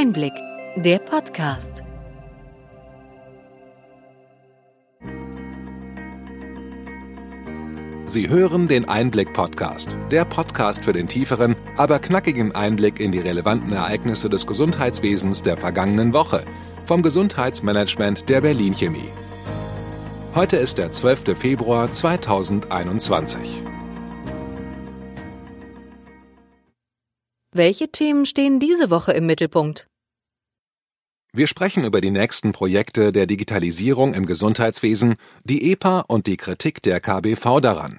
Einblick, der Podcast. Sie hören den Einblick-Podcast, der Podcast für den tieferen, aber knackigen Einblick in die relevanten Ereignisse des Gesundheitswesens der vergangenen Woche vom Gesundheitsmanagement der Berlin Chemie. Heute ist der 12. Februar 2021. Welche Themen stehen diese Woche im Mittelpunkt? Wir sprechen über die nächsten Projekte der Digitalisierung im Gesundheitswesen, die EPA und die Kritik der KBV daran.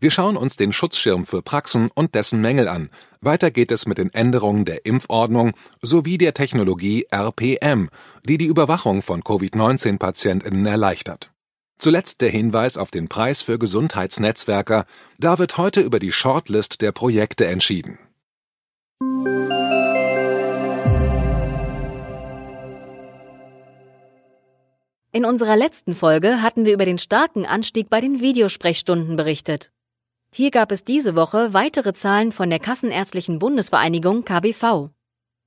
Wir schauen uns den Schutzschirm für Praxen und dessen Mängel an. Weiter geht es mit den Änderungen der Impfordnung sowie der Technologie RPM, die die Überwachung von Covid-19-Patientinnen erleichtert. Zuletzt der Hinweis auf den Preis für Gesundheitsnetzwerker. Da wird heute über die Shortlist der Projekte entschieden. In unserer letzten Folge hatten wir über den starken Anstieg bei den Videosprechstunden berichtet. Hier gab es diese Woche weitere Zahlen von der Kassenärztlichen Bundesvereinigung KBV.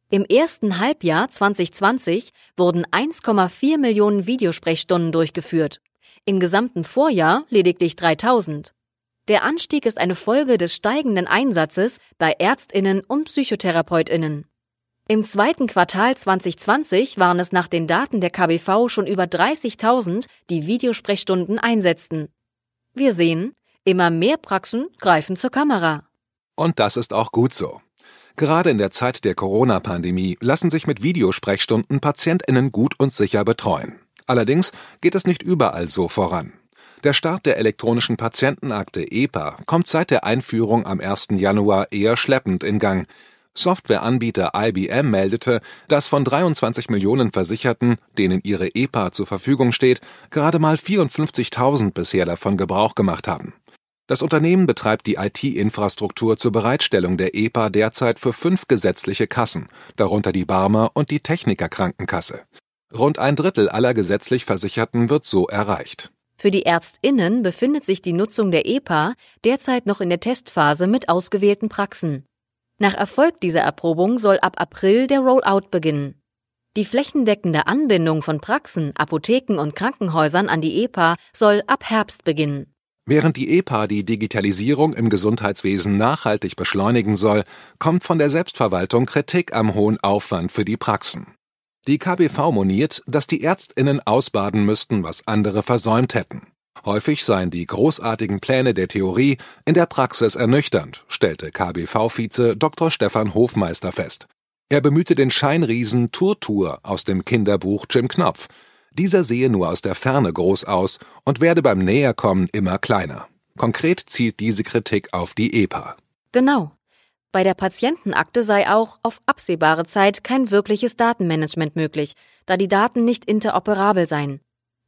Im ersten Halbjahr 2020 wurden 1,4 Millionen Videosprechstunden durchgeführt. Im gesamten Vorjahr lediglich 3000. Der Anstieg ist eine Folge des steigenden Einsatzes bei Ärztinnen und Psychotherapeutinnen. Im zweiten Quartal 2020 waren es nach den Daten der KBV schon über 30.000, die Videosprechstunden einsetzten. Wir sehen, immer mehr Praxen greifen zur Kamera. Und das ist auch gut so. Gerade in der Zeit der Corona-Pandemie lassen sich mit Videosprechstunden Patientinnen gut und sicher betreuen. Allerdings geht es nicht überall so voran. Der Start der elektronischen Patientenakte EPA kommt seit der Einführung am 1. Januar eher schleppend in Gang. Softwareanbieter IBM meldete, dass von 23 Millionen Versicherten, denen ihre EPA zur Verfügung steht, gerade mal 54.000 bisher davon Gebrauch gemacht haben. Das Unternehmen betreibt die IT-Infrastruktur zur Bereitstellung der EPA derzeit für fünf gesetzliche Kassen, darunter die Barmer und die Technikerkrankenkasse. Rund ein Drittel aller gesetzlich Versicherten wird so erreicht. Für die Ärztinnen befindet sich die Nutzung der EPA derzeit noch in der Testphase mit ausgewählten Praxen. Nach Erfolg dieser Erprobung soll ab April der Rollout beginnen. Die flächendeckende Anbindung von Praxen, Apotheken und Krankenhäusern an die EPA soll ab Herbst beginnen. Während die EPA die Digitalisierung im Gesundheitswesen nachhaltig beschleunigen soll, kommt von der Selbstverwaltung Kritik am hohen Aufwand für die Praxen. Die KBV moniert, dass die Ärztinnen ausbaden müssten, was andere versäumt hätten. Häufig seien die großartigen Pläne der Theorie in der Praxis ernüchternd, stellte KBV-Vize Dr. Stefan Hofmeister fest. Er bemühte den Scheinriesen Turtur aus dem Kinderbuch Jim Knopf. Dieser sehe nur aus der Ferne groß aus und werde beim Näherkommen immer kleiner. Konkret zielt diese Kritik auf die EPA. Genau. Bei der Patientenakte sei auch auf absehbare Zeit kein wirkliches Datenmanagement möglich, da die Daten nicht interoperabel seien.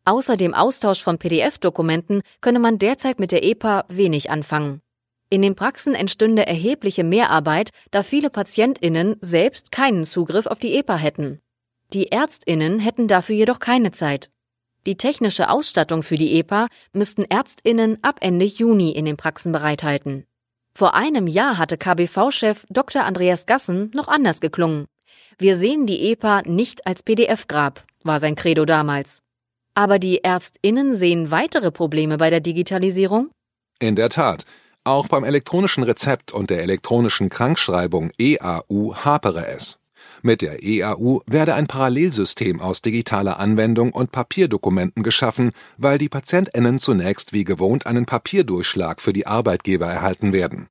Außer dem Austausch von PDF-Dokumenten könne man derzeit mit der EPA wenig anfangen. In den Praxen entstünde erhebliche Mehrarbeit, da viele PatientInnen selbst keinen Zugriff auf die EPA hätten. Die ÄrztInnen hätten dafür jedoch keine Zeit. Die technische Ausstattung für die EPA müssten ÄrztInnen ab Ende Juni in den Praxen bereithalten. Vor einem Jahr hatte KBV-Chef Dr. Andreas Gassen noch anders geklungen. Wir sehen die EPA nicht als PDF-Grab, war sein Credo damals. Aber die Ärztinnen sehen weitere Probleme bei der Digitalisierung? In der Tat. Auch beim elektronischen Rezept und der elektronischen Krankschreibung EAU hapere es. Mit der EAU werde ein Parallelsystem aus digitaler Anwendung und Papierdokumenten geschaffen, weil die PatientInnen zunächst wie gewohnt einen Papierdurchschlag für die Arbeitgeber erhalten werden.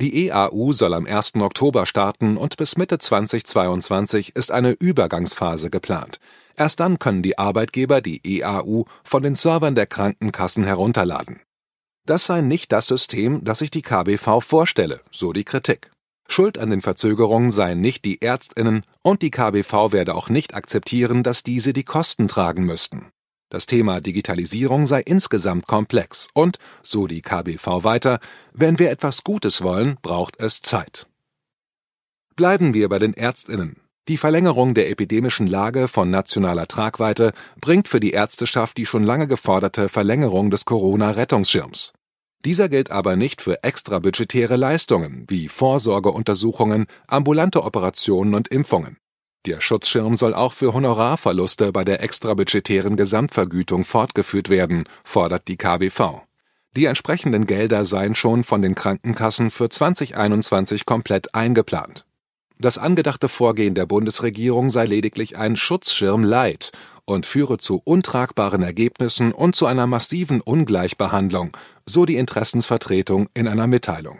Die EAU soll am 1. Oktober starten und bis Mitte 2022 ist eine Übergangsphase geplant. Erst dann können die Arbeitgeber die EAU von den Servern der Krankenkassen herunterladen. Das sei nicht das System, das sich die KBV vorstelle, so die Kritik. Schuld an den Verzögerungen seien nicht die Ärztinnen und die KBV werde auch nicht akzeptieren, dass diese die Kosten tragen müssten. Das Thema Digitalisierung sei insgesamt komplex und, so die KBV weiter, wenn wir etwas Gutes wollen, braucht es Zeit. Bleiben wir bei den Ärztinnen. Die Verlängerung der epidemischen Lage von nationaler Tragweite bringt für die Ärzteschaft die schon lange geforderte Verlängerung des Corona-Rettungsschirms. Dieser gilt aber nicht für extrabudgetäre Leistungen wie Vorsorgeuntersuchungen, ambulante Operationen und Impfungen. Der Schutzschirm soll auch für Honorarverluste bei der extrabudgetären Gesamtvergütung fortgeführt werden, fordert die KBV. Die entsprechenden Gelder seien schon von den Krankenkassen für 2021 komplett eingeplant. Das angedachte Vorgehen der Bundesregierung sei lediglich ein Schutzschirm Light und führe zu untragbaren Ergebnissen und zu einer massiven Ungleichbehandlung, so die Interessensvertretung in einer Mitteilung.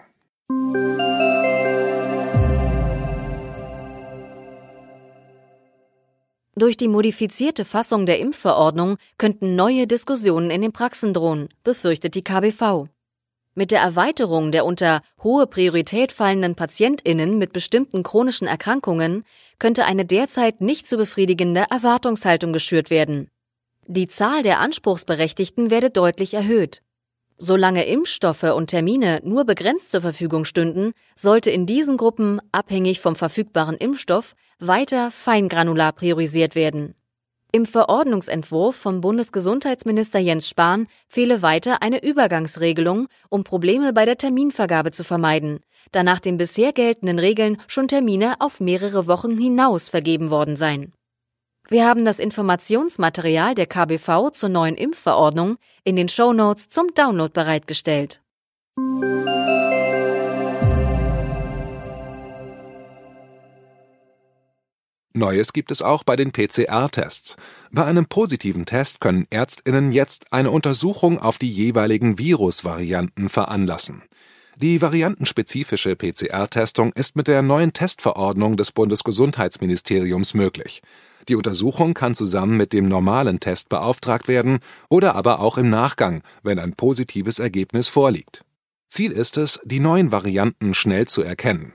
Durch die modifizierte Fassung der Impfverordnung könnten neue Diskussionen in den Praxen drohen, befürchtet die KBV. Mit der Erweiterung der unter hohe Priorität fallenden Patientinnen mit bestimmten chronischen Erkrankungen könnte eine derzeit nicht zu befriedigende Erwartungshaltung geschürt werden. Die Zahl der Anspruchsberechtigten werde deutlich erhöht. Solange Impfstoffe und Termine nur begrenzt zur Verfügung stünden, sollte in diesen Gruppen, abhängig vom verfügbaren Impfstoff, weiter feingranular priorisiert werden. Im Verordnungsentwurf vom Bundesgesundheitsminister Jens Spahn fehle weiter eine Übergangsregelung, um Probleme bei der Terminvergabe zu vermeiden, da nach den bisher geltenden Regeln schon Termine auf mehrere Wochen hinaus vergeben worden seien. Wir haben das Informationsmaterial der KBV zur neuen Impfverordnung in den Shownotes zum Download bereitgestellt. Neues gibt es auch bei den PCR-Tests. Bei einem positiven Test können Ärztinnen jetzt eine Untersuchung auf die jeweiligen Virusvarianten veranlassen. Die variantenspezifische PCR-Testung ist mit der neuen Testverordnung des Bundesgesundheitsministeriums möglich. Die Untersuchung kann zusammen mit dem normalen Test beauftragt werden oder aber auch im Nachgang, wenn ein positives Ergebnis vorliegt. Ziel ist es, die neuen Varianten schnell zu erkennen.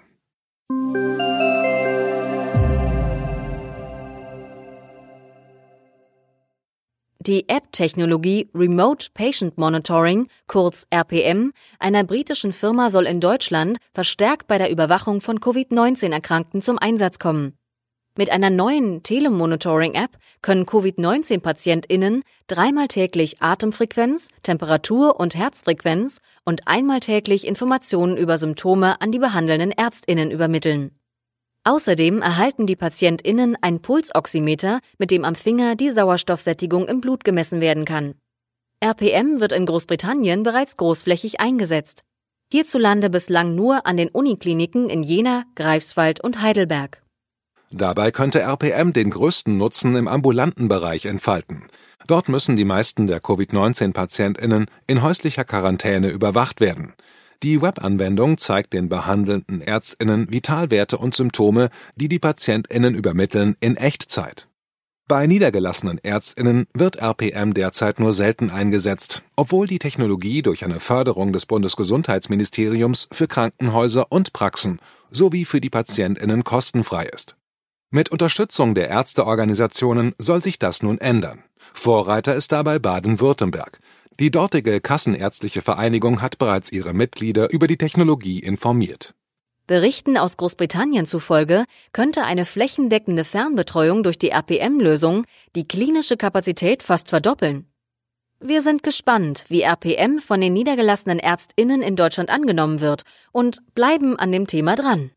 Die App-Technologie Remote Patient Monitoring, kurz RPM, einer britischen Firma soll in Deutschland verstärkt bei der Überwachung von Covid-19-Erkrankten zum Einsatz kommen. Mit einer neuen Telemonitoring-App können Covid-19-PatientInnen dreimal täglich Atemfrequenz, Temperatur und Herzfrequenz und einmal täglich Informationen über Symptome an die behandelnden ÄrztInnen übermitteln. Außerdem erhalten die PatientInnen ein Pulsoximeter, mit dem am Finger die Sauerstoffsättigung im Blut gemessen werden kann. RPM wird in Großbritannien bereits großflächig eingesetzt. Hierzulande bislang nur an den Unikliniken in Jena, Greifswald und Heidelberg. Dabei könnte RPM den größten Nutzen im ambulanten Bereich entfalten. Dort müssen die meisten der Covid-19-PatientInnen in häuslicher Quarantäne überwacht werden. Die Webanwendung zeigt den behandelnden Ärztinnen Vitalwerte und Symptome, die die Patientinnen übermitteln, in Echtzeit. Bei niedergelassenen Ärztinnen wird RPM derzeit nur selten eingesetzt, obwohl die Technologie durch eine Förderung des Bundesgesundheitsministeriums für Krankenhäuser und Praxen sowie für die Patientinnen kostenfrei ist. Mit Unterstützung der Ärzteorganisationen soll sich das nun ändern. Vorreiter ist dabei Baden-Württemberg. Die dortige Kassenärztliche Vereinigung hat bereits ihre Mitglieder über die Technologie informiert. Berichten aus Großbritannien zufolge könnte eine flächendeckende Fernbetreuung durch die RPM-Lösung die klinische Kapazität fast verdoppeln. Wir sind gespannt, wie RPM von den niedergelassenen Ärztinnen in Deutschland angenommen wird und bleiben an dem Thema dran.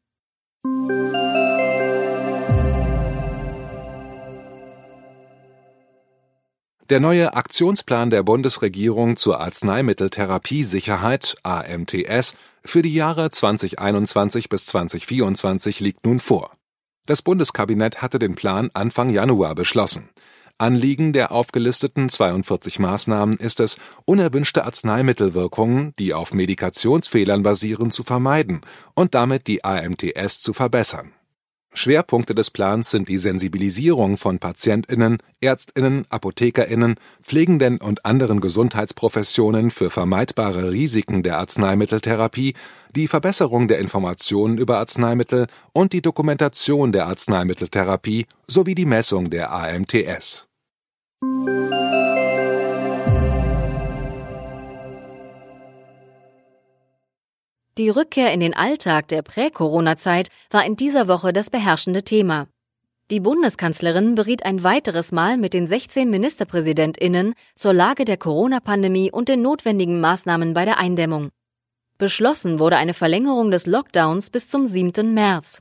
Der neue Aktionsplan der Bundesregierung zur Arzneimitteltherapiesicherheit AMTS für die Jahre 2021 bis 2024 liegt nun vor. Das Bundeskabinett hatte den Plan Anfang Januar beschlossen. Anliegen der aufgelisteten 42 Maßnahmen ist es, unerwünschte Arzneimittelwirkungen, die auf Medikationsfehlern basieren, zu vermeiden und damit die AMTS zu verbessern. Schwerpunkte des Plans sind die Sensibilisierung von Patientinnen, Ärztinnen, Apothekerinnen, Pflegenden und anderen Gesundheitsprofessionen für vermeidbare Risiken der Arzneimitteltherapie, die Verbesserung der Informationen über Arzneimittel und die Dokumentation der Arzneimitteltherapie sowie die Messung der AMTS. Die Rückkehr in den Alltag der Prä-Corona-Zeit war in dieser Woche das beherrschende Thema. Die Bundeskanzlerin beriet ein weiteres Mal mit den 16 Ministerpräsidentinnen zur Lage der Corona-Pandemie und den notwendigen Maßnahmen bei der Eindämmung. Beschlossen wurde eine Verlängerung des Lockdowns bis zum 7. März.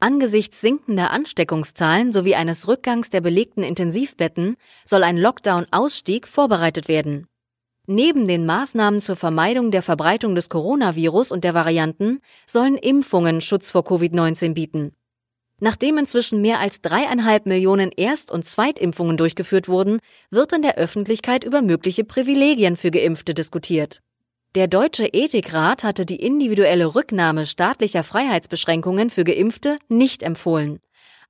Angesichts sinkender Ansteckungszahlen sowie eines Rückgangs der belegten Intensivbetten soll ein Lockdown-Ausstieg vorbereitet werden. Neben den Maßnahmen zur Vermeidung der Verbreitung des Coronavirus und der Varianten sollen Impfungen Schutz vor Covid-19 bieten. Nachdem inzwischen mehr als dreieinhalb Millionen Erst- und Zweitimpfungen durchgeführt wurden, wird in der Öffentlichkeit über mögliche Privilegien für Geimpfte diskutiert. Der Deutsche Ethikrat hatte die individuelle Rücknahme staatlicher Freiheitsbeschränkungen für Geimpfte nicht empfohlen.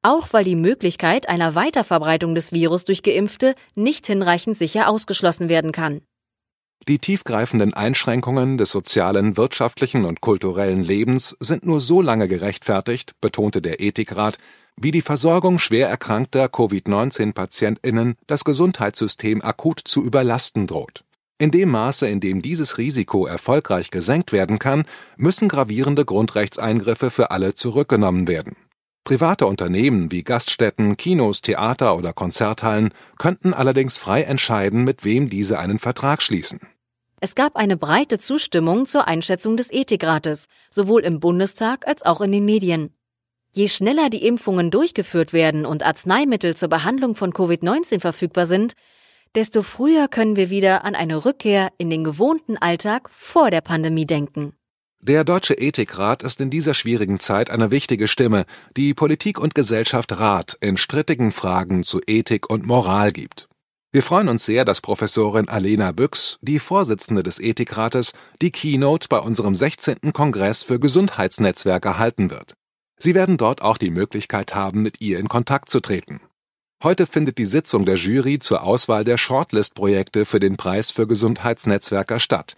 Auch weil die Möglichkeit einer Weiterverbreitung des Virus durch Geimpfte nicht hinreichend sicher ausgeschlossen werden kann. Die tiefgreifenden Einschränkungen des sozialen, wirtschaftlichen und kulturellen Lebens sind nur so lange gerechtfertigt, betonte der Ethikrat, wie die Versorgung schwer erkrankter Covid-19-Patientinnen das Gesundheitssystem akut zu überlasten droht. In dem Maße, in dem dieses Risiko erfolgreich gesenkt werden kann, müssen gravierende Grundrechtseingriffe für alle zurückgenommen werden. Private Unternehmen wie Gaststätten, Kinos, Theater oder Konzerthallen könnten allerdings frei entscheiden, mit wem diese einen Vertrag schließen. Es gab eine breite Zustimmung zur Einschätzung des Ethikrates, sowohl im Bundestag als auch in den Medien. Je schneller die Impfungen durchgeführt werden und Arzneimittel zur Behandlung von Covid-19 verfügbar sind, desto früher können wir wieder an eine Rückkehr in den gewohnten Alltag vor der Pandemie denken. Der Deutsche Ethikrat ist in dieser schwierigen Zeit eine wichtige Stimme, die Politik und Gesellschaft Rat in strittigen Fragen zu Ethik und Moral gibt. Wir freuen uns sehr, dass Professorin Alena Büchs, die Vorsitzende des Ethikrates, die Keynote bei unserem 16. Kongress für Gesundheitsnetzwerke halten wird. Sie werden dort auch die Möglichkeit haben, mit ihr in Kontakt zu treten. Heute findet die Sitzung der Jury zur Auswahl der Shortlist-Projekte für den Preis für Gesundheitsnetzwerker statt.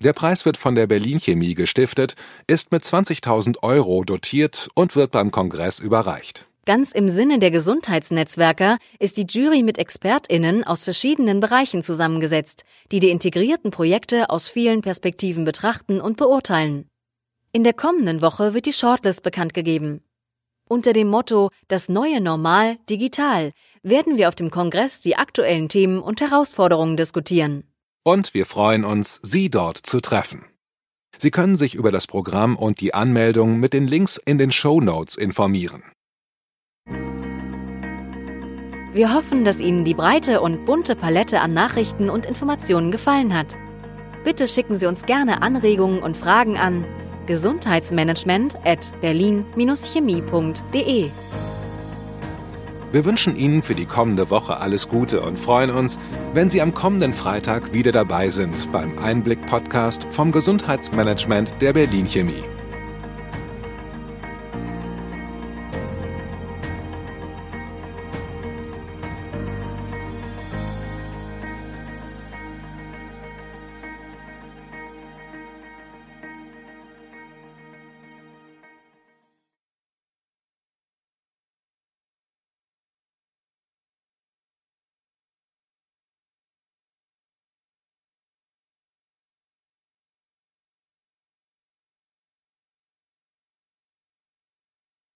Der Preis wird von der Berlin Chemie gestiftet, ist mit 20.000 Euro dotiert und wird beim Kongress überreicht. Ganz im Sinne der Gesundheitsnetzwerker ist die Jury mit ExpertInnen aus verschiedenen Bereichen zusammengesetzt, die die integrierten Projekte aus vielen Perspektiven betrachten und beurteilen. In der kommenden Woche wird die Shortlist bekannt gegeben. Unter dem Motto Das neue Normal digital werden wir auf dem Kongress die aktuellen Themen und Herausforderungen diskutieren. Und wir freuen uns, Sie dort zu treffen. Sie können sich über das Programm und die Anmeldung mit den Links in den Show Notes informieren. Wir hoffen, dass Ihnen die breite und bunte Palette an Nachrichten und Informationen gefallen hat. Bitte schicken Sie uns gerne Anregungen und Fragen an gesundheitsmanagement at berlin-chemie.de. Wir wünschen Ihnen für die kommende Woche alles Gute und freuen uns, wenn Sie am kommenden Freitag wieder dabei sind beim Einblick-Podcast vom Gesundheitsmanagement der Berlin Chemie.